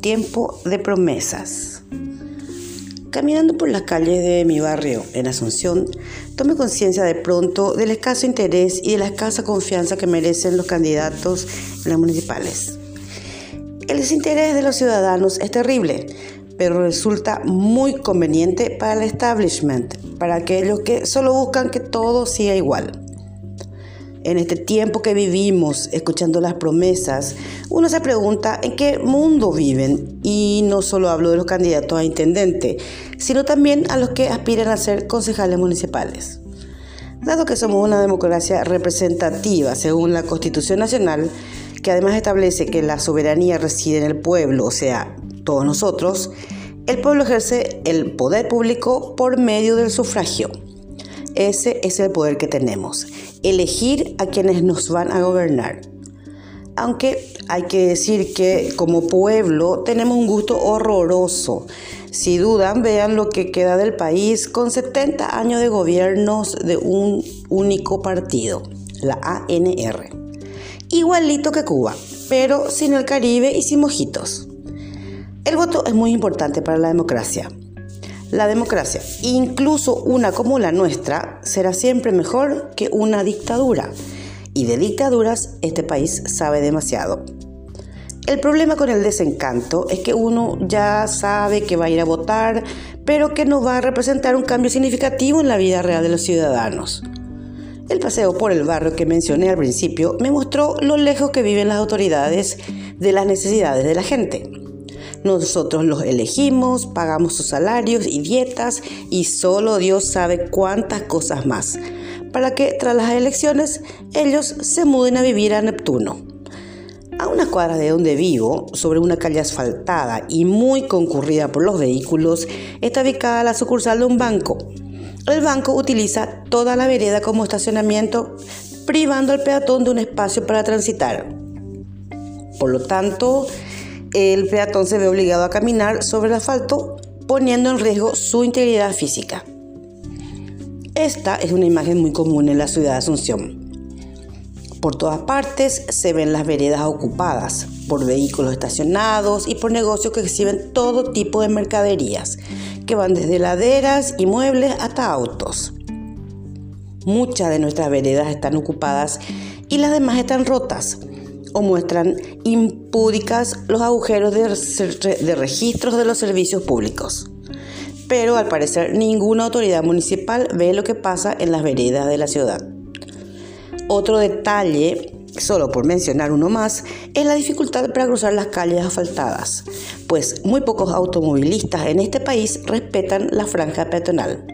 tiempo de promesas. Caminando por las calles de mi barrio en Asunción, tomé conciencia de pronto del escaso interés y de la escasa confianza que merecen los candidatos en las municipales. El desinterés de los ciudadanos es terrible, pero resulta muy conveniente para el establishment, para aquellos que solo buscan que todo siga igual. En este tiempo que vivimos escuchando las promesas, uno se pregunta en qué mundo viven. Y no solo hablo de los candidatos a intendente, sino también a los que aspiran a ser concejales municipales. Dado que somos una democracia representativa según la Constitución Nacional, que además establece que la soberanía reside en el pueblo, o sea, todos nosotros, el pueblo ejerce el poder público por medio del sufragio. Ese es el poder que tenemos, elegir a quienes nos van a gobernar. Aunque hay que decir que como pueblo tenemos un gusto horroroso. Si dudan, vean lo que queda del país con 70 años de gobiernos de un único partido, la ANR. Igualito que Cuba, pero sin el Caribe y sin mojitos. El voto es muy importante para la democracia. La democracia, incluso una como la nuestra, será siempre mejor que una dictadura. Y de dictaduras este país sabe demasiado. El problema con el desencanto es que uno ya sabe que va a ir a votar, pero que no va a representar un cambio significativo en la vida real de los ciudadanos. El paseo por el barrio que mencioné al principio me mostró lo lejos que viven las autoridades de las necesidades de la gente. Nosotros los elegimos, pagamos sus salarios y dietas y solo Dios sabe cuántas cosas más, para que tras las elecciones ellos se muden a vivir a Neptuno. A unas cuadras de donde vivo, sobre una calle asfaltada y muy concurrida por los vehículos, está ubicada la sucursal de un banco. El banco utiliza toda la vereda como estacionamiento, privando al peatón de un espacio para transitar. Por lo tanto, el peatón se ve obligado a caminar sobre el asfalto, poniendo en riesgo su integridad física. Esta es una imagen muy común en la ciudad de Asunción. Por todas partes se ven las veredas ocupadas por vehículos estacionados y por negocios que exhiben todo tipo de mercaderías, que van desde laderas y muebles hasta autos. Muchas de nuestras veredas están ocupadas y las demás están rotas, o muestran impúdicas los agujeros de, registros de los servicios públicos. Pero al parecer ninguna autoridad municipal ve lo que pasa en las veredas de la ciudad. Otro detalle solo por mencionar uno más, es la dificultad para cruzar las calles asfaltadas, pues muy pocos automovilistas en este país respetan la franja peatonal.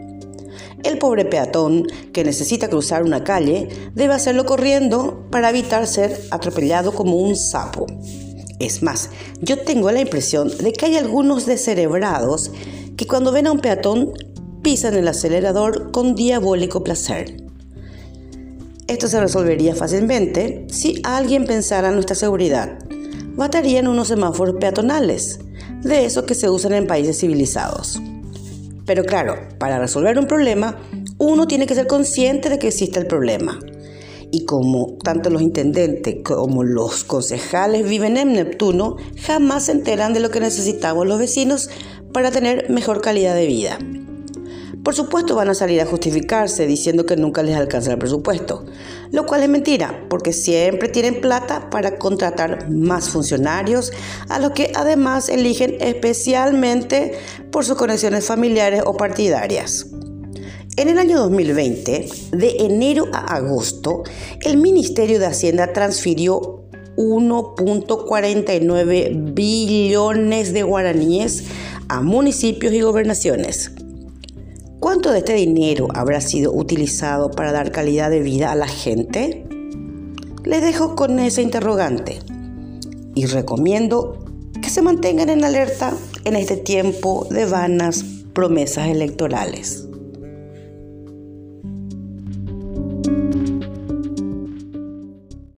El pobre peatón que necesita cruzar una calle debe hacerlo corriendo para evitar ser atropellado como un sapo. Es más, yo tengo la impresión de que hay algunos descerebrados que cuando ven a un peatón pisan el acelerador con diabólico placer. Esto se resolvería fácilmente si alguien pensara en nuestra seguridad. Matarían unos semáforos peatonales, de esos que se usan en países civilizados. Pero claro, para resolver un problema, uno tiene que ser consciente de que existe el problema. Y como tanto los intendentes como los concejales viven en Neptuno, jamás se enteran de lo que necesitamos los vecinos para tener mejor calidad de vida. Por supuesto van a salir a justificarse diciendo que nunca les alcanza el presupuesto, lo cual es mentira, porque siempre tienen plata para contratar más funcionarios, a los que además eligen especialmente por sus conexiones familiares o partidarias. En el año 2020, de enero a agosto, el Ministerio de Hacienda transfirió 1.49 billones de guaraníes a municipios y gobernaciones. ¿Cuánto de este dinero habrá sido utilizado para dar calidad de vida a la gente? Les dejo con ese interrogante y recomiendo que se mantengan en alerta en este tiempo de vanas promesas electorales.